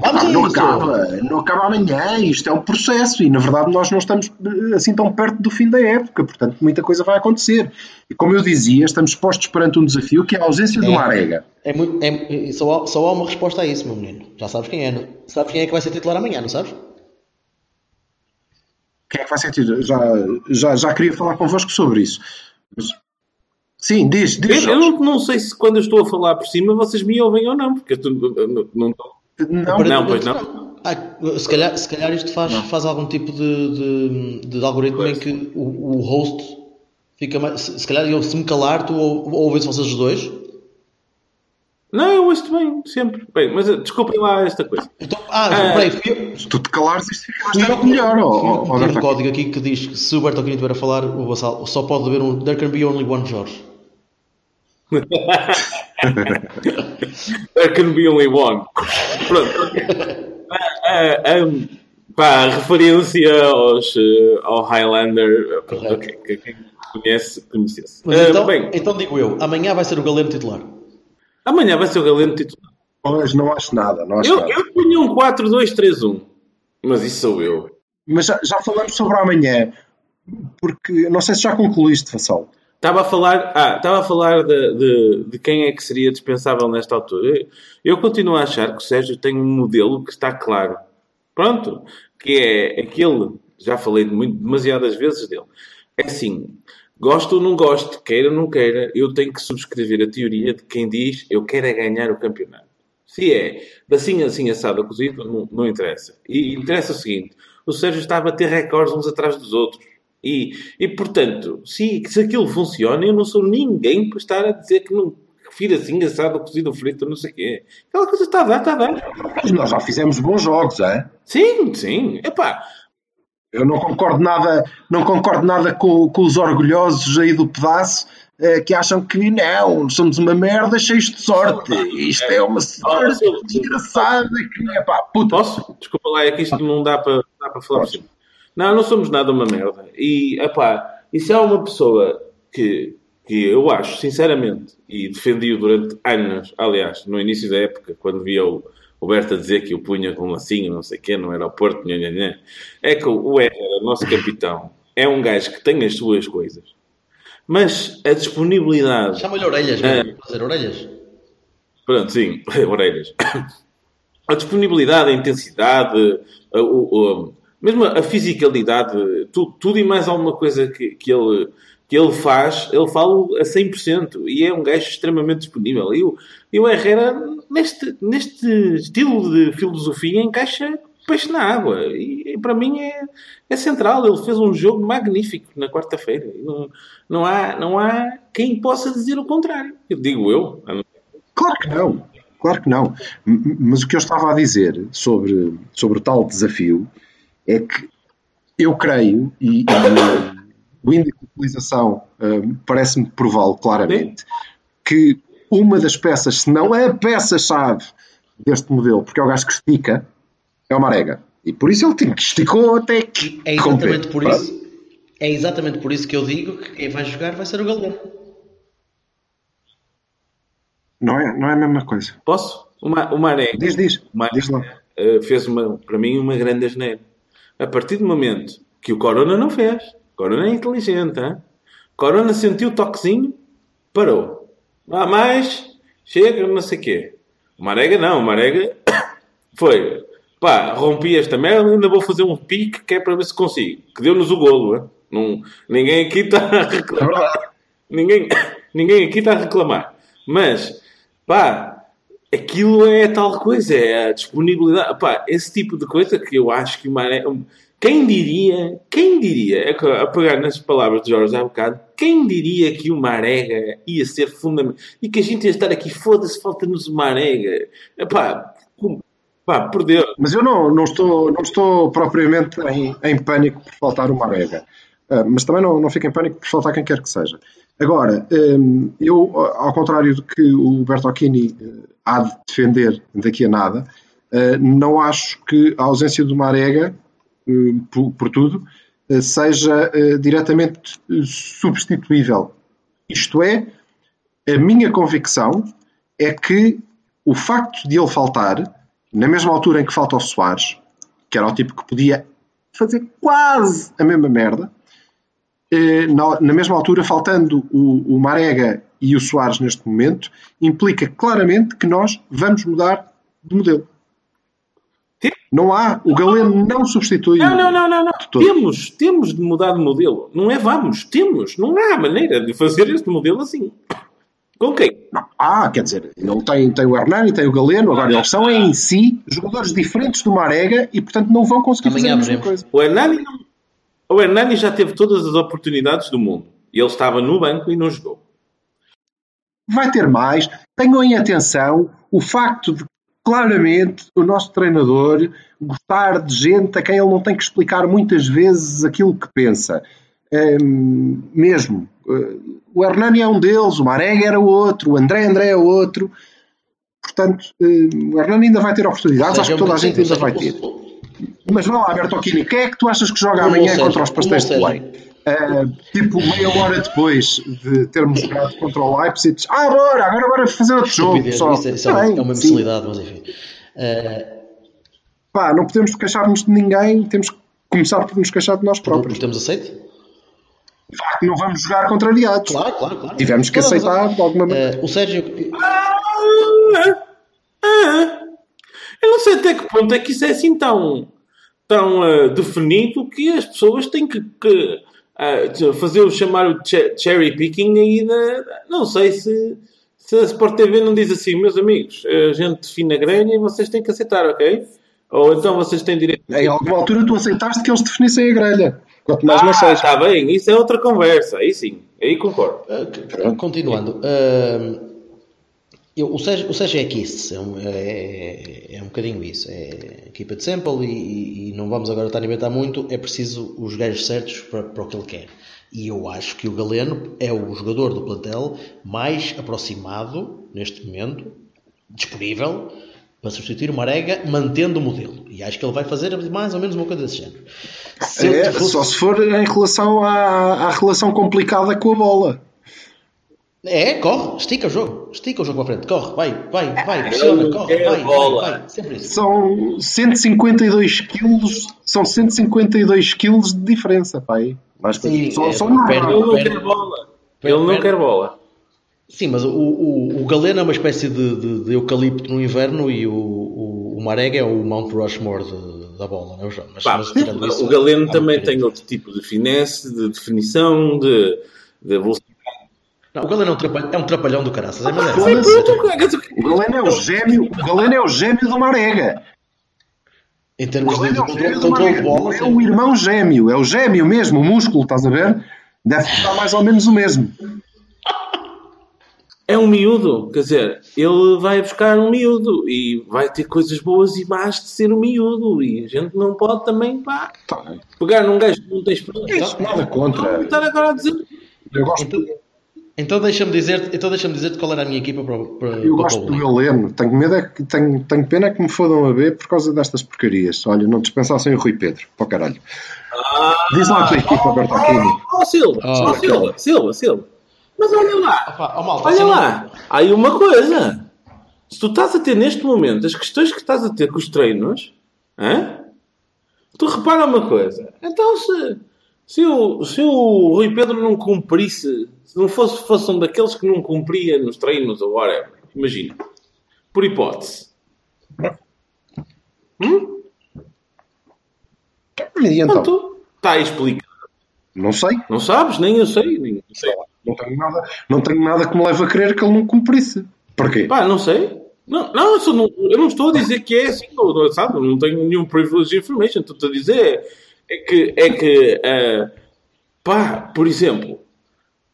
Vamos não acaba, não acaba amanhã, isto é um processo e na verdade nós não estamos eh, assim tão perto do fim da época, portanto muita coisa vai acontecer. E como eu dizia, estamos postos perante um desafio que é a ausência é, de uma arega. É muito, é, só, há, só há uma resposta a isso, meu menino. Já sabes quem é, não? Sabes quem é que vai ser titular amanhã, não sabes? Quem é que vai ser titular? Já, já, já queria falar convosco sobre isso. Mas Sim, diz, diz. Eu, eu não, não, sei se quando eu estou a falar por cima vocês me ouvem ou não, porque eu não, não, não, não, pois não. Ah, se, calhar, se calhar isto faz, faz algum tipo de, de, de algoritmo pois. em que o, o host fica mais. Se, se calhar eu se me calar, tu ou, ouves vocês os dois? Não, eu ouço bem, sempre. Bem, mas desculpem lá esta coisa. Então, ah, ah peraí, fui Se tu te calares, isto fica bastante melhor. Tem um código aqui que diz que se o Berto estiver a falar, o Vassal só pode haver um. There can be only one Jorge. There can be only one. Pronto. Uh, um, pá, referência aos, uh, ao Highlander. Okay, quem conhece, conhecesse. Uh, então, bem, então digo eu, amanhã vai ser o Galeno titular. Amanhã vai ser o Galeno titular. Pois, não acho nada. Não acho Eu, nada. eu punho um 4-2-3-1. Mas isso sou eu. Mas já, já falamos sobre amanhã, porque não sei se já concluíste, Vassal. Estava a falar, ah, estava a falar de, de, de quem é que seria dispensável nesta altura. Eu, continuo a achar que o Sérgio tem um modelo que está claro. Pronto. Que é aquele, já falei muito, demasiadas vezes dele. É assim, gosto ou não gosto, queira ou não queira, eu tenho que subscrever a teoria de quem diz eu quero é ganhar o campeonato. Se é assim, assim, assado, cozido, não, não interessa. E interessa o seguinte, o Sérgio está a bater recordes uns atrás dos outros. E, e portanto, se, se aquilo funciona, eu não sou ninguém para estar a dizer que não que filho assim, assado, cozido, frito, não sei o quê. Aquela coisa está a dar, está a dar. Mas nós já fizemos bons jogos, é? Sim, sim. Epá, Eu não concordo nada, não concordo nada com, com os orgulhosos aí do pedaço eh, que acham que não, somos uma merda cheios de sorte. Isto é uma sorte desgraçada que é pá, puta. Posso? Desculpa lá, é que isto não dá para, dá para falar por cima. Não, não somos nada uma merda. E, epá, e se há uma pessoa que, que eu acho, sinceramente, e defendi-o durante anos, aliás, no início da época, quando via o, o Berta dizer que o punha com um lacinho, não sei o quê, no aeroporto, nha, nha, nha, é que o Herrera, nosso capitão, é um gajo que tem as suas coisas. Mas a disponibilidade... Chama-lhe orelhas, É. Fazer orelhas. Pronto, sim, orelhas. A disponibilidade, a intensidade, a, o- o- mesmo a fisicalidade, tu- tudo e mais alguma coisa que, que, ele, que ele faz, ele fala a 100% e é um gajo extremamente disponível. E o, e o Herrera, neste, neste estilo de filosofia, encaixa peixe na água. E, e para mim é, é central. Ele fez um jogo magnífico na quarta-feira. Não, não, há, não há quem possa dizer o contrário. Eu digo eu. Claro que não, claro que não. Mas o que eu estava a dizer sobre, sobre tal desafio é que eu creio, e, e, o índice de utilização eh, parece-me prová-lo claramente, que uma das peças, se não é a peça-chave deste modelo, porque é o gajo que estica, é o Marega. E por isso ele tem que esticou até que. É exatamente por isso. É exatamente por isso que eu digo que quem vai jogar vai ser o Galeno. Não é, não é a mesma coisa. Posso? O, Ma, o Mané Diz, diz. o Mané, Diz lá. eh, fez uma, para mim uma grande asneira. A partir do momento que o Corona não fez, Corona é inteligente, hein? Corona sentiu o toquezinho, parou. Não há mais, chega, não sei o quê. O Marega não, o Marega foi. Pá, rompi esta merda, ainda vou fazer um pique que é para ver se consigo. Que deu-nos o golo, hein? Não, ninguém aqui está a É reclamar. verdade. Ninguém, ninguém aqui está a reclamar. Mas, pá, aquilo é tal coisa, é a disponibilidade. Pá, esse tipo de coisa que eu acho que o Mané. Quem diria, quem diria, é que, a pegar nas palavras de Jorge há bocado, quem diria que o Marega ia ser fundamental e que a gente ia estar aqui, foda-se, falta-nos o Marega. Pá, como- pá, por Deus. Mas eu não, não, estou, não estou propriamente em, em pânico por faltar uma Marega. Ah, mas também não, não fico em pânico por faltar quem quer que seja. Agora, hum, eu, ao contrário do que o Bertocchini eh, há de defender daqui a nada, eh, não acho que a ausência do Marega, hum, por, tudo, eh, seja eh, diretamente eh, substituível. Isto é, a minha convicção é que o facto de ele faltar, na mesma altura em que falta o Soares, que era o tipo que podia fazer quase a mesma merda, eh, na, na mesma altura, faltando o, o Marega e o Soares neste momento, implica claramente que nós vamos mudar de modelo. Não há, o Galeno não substitui. Não, não, não, não, não. Temos, temos de mudar de modelo. Não é vamos, temos. Não há maneira de fazer este modelo assim. Com quem? Não. Ah, quer dizer, ele tem, tem o Hernani, tem o Galeno, agora eles são em si jogadores diferentes do Marega e, portanto, não vão conseguir Amanhã fazer a mesma coisa. O Hernani, não- o Hernani já teve todas as oportunidades do mundo. E ele estava no banco e não jogou. vai ter mais. Tenham em atenção o facto de claramente o nosso treinador gostar de gente a quem ele não tem que explicar muitas vezes aquilo que pensa. Hum, mesmo. Uh, O Hernani é um deles, o Marega era outro, o André André é outro. Portanto, hum, o Hernani ainda vai ter oportunidades, acho que toda a gente ainda vai ter. Mas vá lá, Bertolini, quem é que tu achas que joga amanhã seja, contra os pastéis de Belém? Uh, tipo, meia hora depois de termos jogado contra o Leipzig, ah, bora, agora bora fazer outro jogo. Isso, é, isso é, uma, é uma imbecilidade, mas enfim. Uh... Pá, não podemos queixar-nos de ninguém, temos que começar por nos queixar de nós próprios. Porque temos aceito? facto, não vamos jogar contrariados. Claro, claro, claro. Tivemos que aceitar de alguma maneira. Uh, o Sérgio. Ah, ah, eu não sei até que ponto é que isso é assim tão, tão uh, definido que as pessoas têm que, que uh, fazer o chamar o cherry picking aí. Não sei se, se a Sport TV não diz assim, meus amigos, a gente define a grelha e vocês têm que aceitar, ok? Ou então vocês têm direito. Em alguma altura tu aceitaste que eles definissem a grelha. Quanto mais ah, não seja. Está bem, isso é outra conversa. Aí sim, aí concordo. Uh, continuando. Uh, eu, o, Sérgio, o Sérgio é Kiss, é um, é, é um bocadinho isso. É equipa de sample e, e, não vamos agora estar a inventar muito. É preciso os gajos certos para, para o que ele quer. E eu acho que o Galeno é o jogador do plantel mais aproximado, neste momento, disponível, para substituir o Marega, mantendo o modelo. E acho que ele vai fazer mais ou menos uma coisa desse género. Se é, fosse... Só se for em relação à, à relação complicada com a bola. É, corre, estica o jogo, estica o jogo para frente, corre, vai, vai, vai, pressiona, corre, é vai, vai, vai, sempre isso. São 152 quilos, são 152 quilos de diferença, pai. Mas Sim, só, é, só no Ele não quer bola. Ele não quer bola. Sim, mas o, o, o galeno é uma espécie de, de, de eucalipto no inverno e o, o, o marega é o Mount Rushmore de, da bola, não é? Mas, Pá, mas, isso, o galeno também tem outro tipo de finesse, de definição, de, de velocidade. Não, o Galeno é um, trapalhão, é um trapalhão do caraças. É maneiro. O Galeno é o gêmeo, o Galeno é o gêmeo do Marega. Em termos de, é controle, controle de bola. É o irmão gêmeo, é o gêmeo mesmo, o músculo, estás a ver? Deve estar mais ou menos o mesmo é um miúdo, quer dizer, ele vai buscar um miúdo e vai ter coisas boas e más de ser um miúdo e a gente não pode também pá, tá. pegar num gajo que não tem experiência. Isso, nada contra. Não, estar agora a dizer. Eu gosto. Então, então deixa-me dizer, então deixa dizer qual era a minha equipa para, para Eu para gosto do Galeno. Tenho medo é que tenho, tenho pena que me fodam a ver por causa destas porcarias. Olha, não dispensassem o Rui Pedro. Para o caralho. Ah, Diz lá a tua equipa, Bertolini. Oh, Silva, oh, Silva, Silva, Silva. Mas olha lá, Opa, oh, malta, olha lá, não... aí uma coisa. Se tu estás a ter neste momento as questões que estás a ter com os treinos, hein? tu repara uma coisa. Então, se, se, o, se o Rui Pedro não cumprisse, se não fosse, fosse um daqueles que não cumpria nos treinos ou whatever, imagina, por hipótese. Hum? E então? Está explicado. Não sei. Não sabes? Nem eu sei. Nem eu sei. Não tenho nada, não tenho nada que me leve a crer que ele não cumprisse. Porquê? Pá, não sei. Não, não, eu, não, eu não estou a dizer que é assim, não, sabe? Não tenho nenhum privilege information. Estou a dizer é que, é que uh, pá, por exemplo,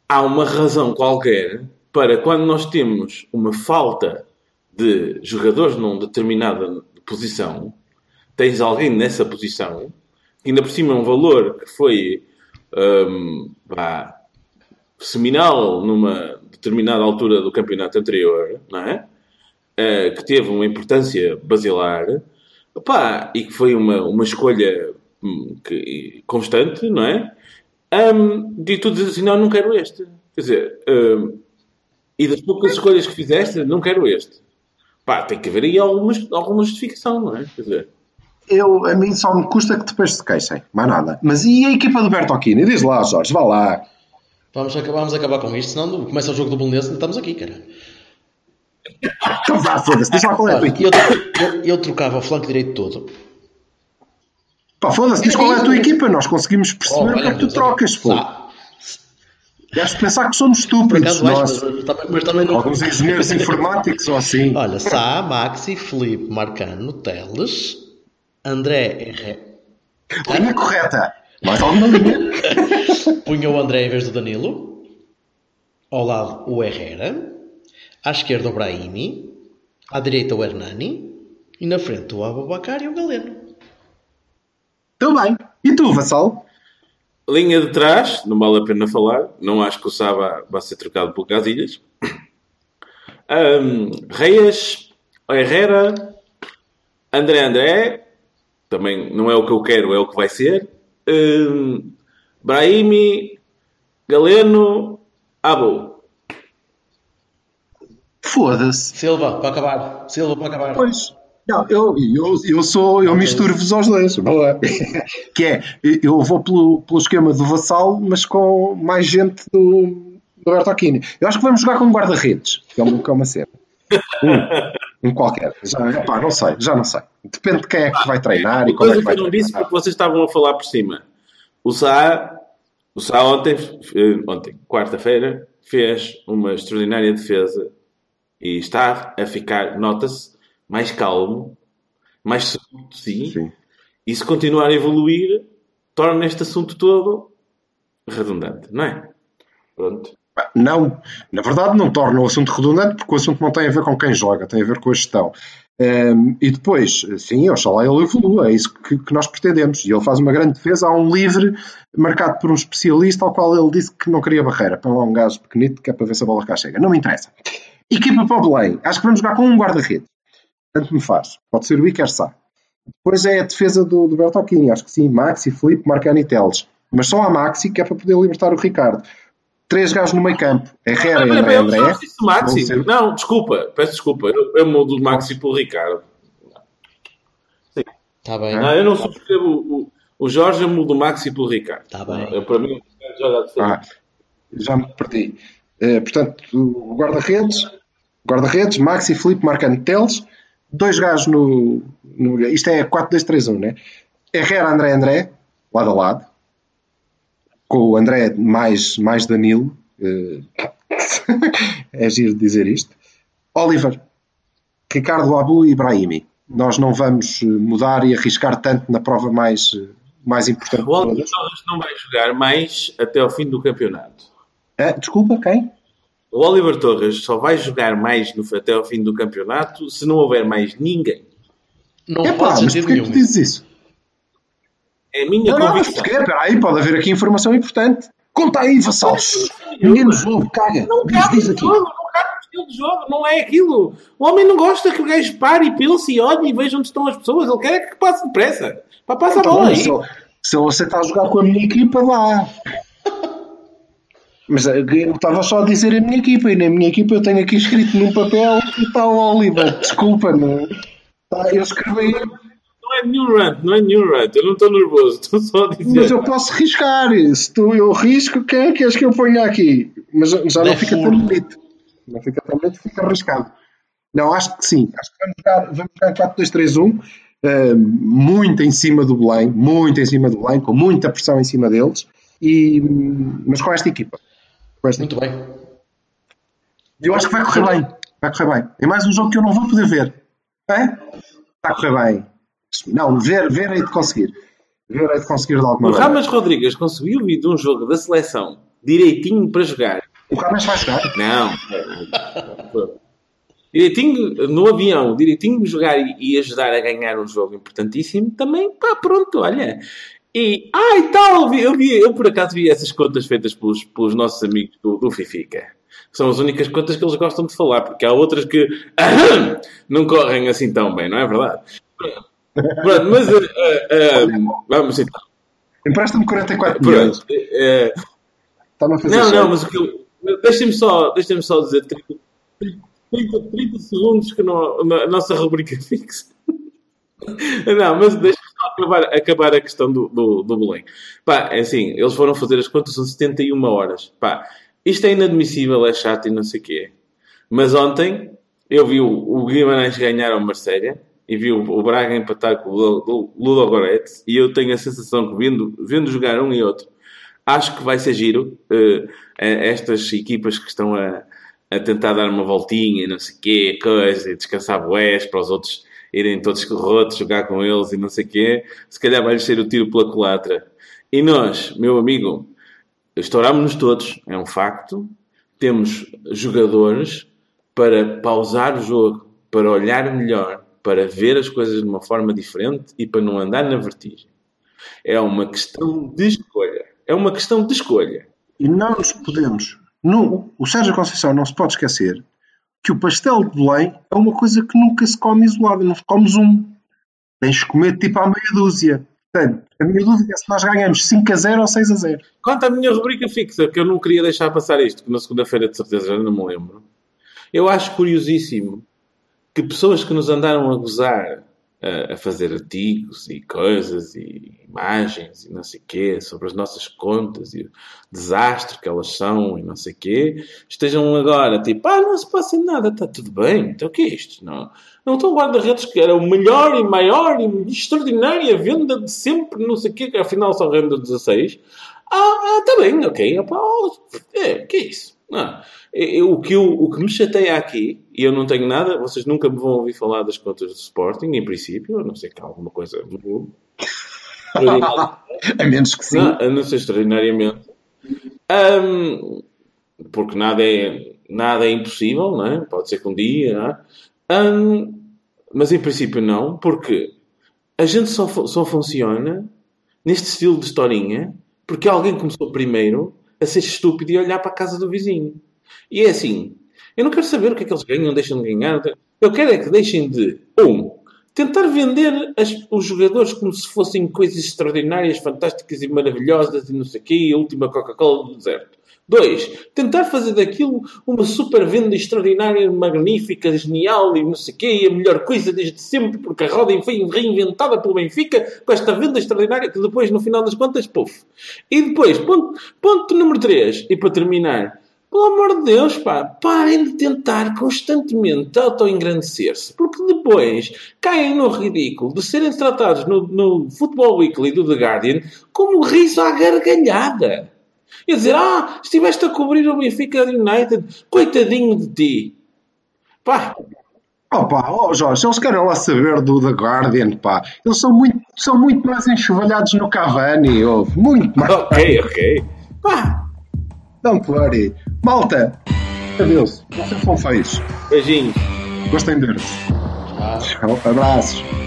há uma razão qualquer para quando nós temos uma falta de jogadores numa determinada posição, tens alguém nessa posição, ainda por cima é um valor que foi um, pá, seminal numa determinada altura do campeonato anterior, não é? Uh, que teve uma importância basilar, opá, e que foi uma, uma escolha que, constante, não é? Um, e tu dizes assim, não, não quero este. Quer dizer, um, e das poucas escolhas que fizeste, não quero este. Pá, tem que haver aí alguma, alguma justificação, não é? Quer dizer... Eu, a mim só me custa que depois se queixem, mais nada. Mas e a equipa do Bertocchini? Diz lá, Jorge, vá lá. Vamos acabar, vamos acabar com isto, senão começa o jogo do Belenense e estamos aqui, cara. Então vá, foda-se, deixa lá qual é a tua equipa. Eu, eu, eu, trocava o flanco direito todo. Pá, foda-se, diz qual é a tua equipa, nós conseguimos perceber oh, o que é que tu trocas, pô. Deves pensar que somos estúpidos, nós. Mas, mas, também não... Alguns engenheiros informáticos ou assim. Olha, Sá, Maxi, Felipe, Marcano, Teles, André... R... Linha correta. Mais alguma linha? Punha o André em vez do Danilo. Ao lado o Herrera. À esquerda o Brahimi. À direita o Hernani. E na frente o Abubacar e o Galeno. Tudo bem. E tu, Vassal? Linha de trás, não vale a pena falar. Não acho que o Saba vá ser trocado por Casilhas. Um, Reis, Herrera, André André, também não é o que eu quero, é o que vai ser. Um, Brahimi, Galeno, Abu. Foda-se. Silva, para acabar. Silva, para acabar. Pois. Não, eu, eu, eu sou, eu misturo-vos aos dois, é? que é, eu vou pelo, pelo esquema do Vassal, mas com mais gente do, do Bertocchini. Eu acho que vamos jogar com um guarda-redes, que é uma, que é uma cena. Um, um qualquer. Já, epá, não sei, já não sei. Depende de quem é que vai treinar e como é que vai eu não disse porque vocês estavam a falar por cima. O Sá, o Sá ontem, eh, ontem quarta-feira, fez uma extraordinária defesa e está a ficar, nota-se, mais calmo, mais seguro de si. Sim. E se continuar a evoluir, torna este assunto todo redundante, não é? Pronto. Não, na verdade não torna o assunto redundante porque o assunto não tem a ver com quem joga, tem a ver com a gestão. Ehm, e depois, sim, oxalá ele evolua, é isso que, que nós pretendemos. E ele faz uma grande defesa, há um livre marcado por um especialista ao qual ele disse que não queria barreira. Põe lá um gajo pequenito que é para ver se a bola cá chega. Não me interessa. Equipa para o Belém, acho que vamos jogar com um guarda-redes. Tanto me faz. Pode ser o Iker Sá. Depois é a defesa do, do Bertocchini, acho que sim, Maxi, Felipe, Marcani e Teles. Mas só a Maxi que é para poder libertar o Ricardo. Três gajos no meio campo. Herrera e André André. eu só disse o Maxi. Ser- Não, desculpa, peço desculpa. Eu, eu mudo o Maxi pelo Ricardo. Está bem. Não, eu não subscrevo o, o, o Jorge, eu mudo o Maxi pelo Ricardo. Tá bem. Eu, para mim, o Ricardo joga a defesa. Ah, já me perdi. Eh, portanto, o guarda-redes, guarda-redes, Maxi, Felipe, Marcano, Teles, dois gajos no, no- Isto é 4-2-3-1, né? Herrera, André, André, lado a lado, com o André mais, mais Danilo. eh, é giro dizer isto. Oliver, Ricardo Abu e Brahimi. Nós não vamos eh, mudar e arriscar tanto na prova mais, eh, mais importante O Oliver não vai jogar mais até ao fim do campeonato. Ah, desculpa, quem? O Oliver Torres só vai jogar mais no, até ao fim do campeonato se não houver mais ninguém. Não Epá, faz mas sentido que tu nenhum. dizes isso? É a minha Não, não, mas convicção. porquê? Espera aí, pode haver aqui informação importante. Conta aí, vassalos. Ninguém nos ouve, caga. Não Diz, cabe diz aqui. jogo, não cabe no estilo de jogo, não é aquilo. O homem não gosta que o gajo pare e pense e olhe e veja onde estão as pessoas. Ele quer que passe depressa. Pá, passa a bola aí. Se se ele aceitar jogar com a minha equipa, dá. Mas eh, eu estava só a dizer a minha equipa, e na minha equipa eu tenho aqui escrito num papel que está o Oliver. Desculpa, não. Tá, eu escrevi, Não é nenhum rant, não é nenhum rant. Eu não estou nervoso, estou só a dizer. mas eu posso riscar. Se tu eu risco, quem é que és que eu ponha aqui? Mas já já não É fica furo. tão bonito. Não fica tão bonito, fica arriscado. Não, acho que sim. Acho que vamos jogar, vamos jogar 4-2-3-1. eh, muito em cima do Belém, muito em cima do Belém, com muita pressão em cima deles, e, mas com esta equipa. Muito bem. eu acho que vai correr bem. Vai correr bem. É mais um jogo que eu não vou poder ver. É? Está a correr bem. Não, ver, ver é de conseguir. Ver é de conseguir de alguma O maneira. Ramas Rodrigues conseguiu vir de um jogo da seleção direitinho para jogar. O Ramas vai jogar. Não. Direitinho no avião, direitinho jogar e, e ajudar a ganhar um jogo importantíssimo, também, pá, pronto, olha. E, ah, e tal, vi- eu, vi, eu por acaso vi essas contas feitas pelos, pelos nossos amigos do, do Fifica. São as únicas contas que eles gostam de falar, porque há outras que não correm assim tão bem, não é verdade? Pronto, mas eh, eh, eh, vamos então. Empresta-me 44 milhões. Pronto. Está-me a fazer não, não, mas o que eu. Deixem-me só, deixem só dizer 30, 30, 30 segundos que não, na nossa rubrica fixa. Não, mas deixa-me só acabar, acabar a questão do, do, do Belém. Pá, é assim, eles foram fazer as contas, são 71 horas. Pá, isto é inadmissível, é chato e não sei o quê. Mas ontem eu vi o, o Guimarães ganhar ao Marselha e vi o, o Braga empatar com o Ludo- Goretz e eu tenho a sensação que vendo, vendo jogar um e outro acho que vai ser giro eh, estas equipas que estão a, a tentar dar uma voltinha e não sei o quê, coisa, e descansar boés para os outros irem todos rotos jogar com eles e não sei o quê, se calhar vai-lhes ser o tiro pela culatra. E nós, meu amigo, estourámos-nos todos, é um facto. Temos jogadores para pausar o jogo, para olhar melhor, para ver as coisas de uma forma diferente e para não andar na vertigem. É uma questão de escolha. É uma questão de escolha. E não nos podemos. Não, o Sérgio Conceição não se pode esquecer que o pastel de Belém é uma coisa que nunca se come isolado. Não comes um. Tens de comer tipo à meia dúzia. Portanto, a minha dúvida é se nós ganhamos 5 a 0 ou 6 a 0. Quanto à minha rubrica fixa, que eu não queria deixar passar isto, que na segunda-feira de certeza já não me lembro, eu acho curiosíssimo que pessoas que nos andaram a gozar a, fazer artigos e coisas e imagens e não sei quê sobre as nossas contas e o desastre que elas são e não sei quê, estejam agora tipo, ah, não se passa nada, está tudo bem, então o que é isto? Não, não estão guarda-redes que era o melhor e maior e extraordinária venda de sempre, não sei quê, que afinal só renda 16. Ah, está bem, ok, opa, é, que é isso? Não. Eu, o, que eu, o que me chateia aqui, e eu não tenho nada, vocês nunca me vão ouvir falar das contas do Sporting, em princípio, a não ser que há alguma coisa a menos que sim. Não, a não ser extraordinariamente. Um, porque nada é, nada é impossível, não é? Pode ser que um dia, é? um, mas em princípio não, porque a gente só, só funciona neste estilo de historinha porque alguém começou primeiro a ser estúpido e olhar para a casa do vizinho. E é assim, eu não quero saber o que é que eles ganham, deixam de ganhar. Eu quero é que deixem de, um, tentar vender as, os jogadores como se fossem coisas extraordinárias, fantásticas e maravilhosas e não sei o quê, a última Coca-Cola do deserto. Dois, tentar fazer daquilo uma super venda extraordinária, magnífica, genial e não sei o quê, e a melhor coisa desde sempre, porque a roda foi reinventada pelo Benfica com esta venda extraordinária que depois, no final das contas, puf. E depois, ponto, ponto número três, e para terminar, pelo amor de Deus, pá, parem de tentar constantemente auto-engrandecer-se, porque depois caem no ridículo de serem tratados no, no Football Weekly do The Guardian como riso à gargalhada. E dizer, ah, estiveste a cobrir o Benfica United, coitadinho de ti. Pá. Oh, pá, oh, Jorge, eles querem lá saber do The Guardian, pá. Eles são muito, são muito mais enxovalhados no Cavani, oh, muito mais. Ok, ok. Pá. Don't worry. Malta, adeus. Vocês são feios. Beijinhos. Gostem deles. Tchau. Abraços.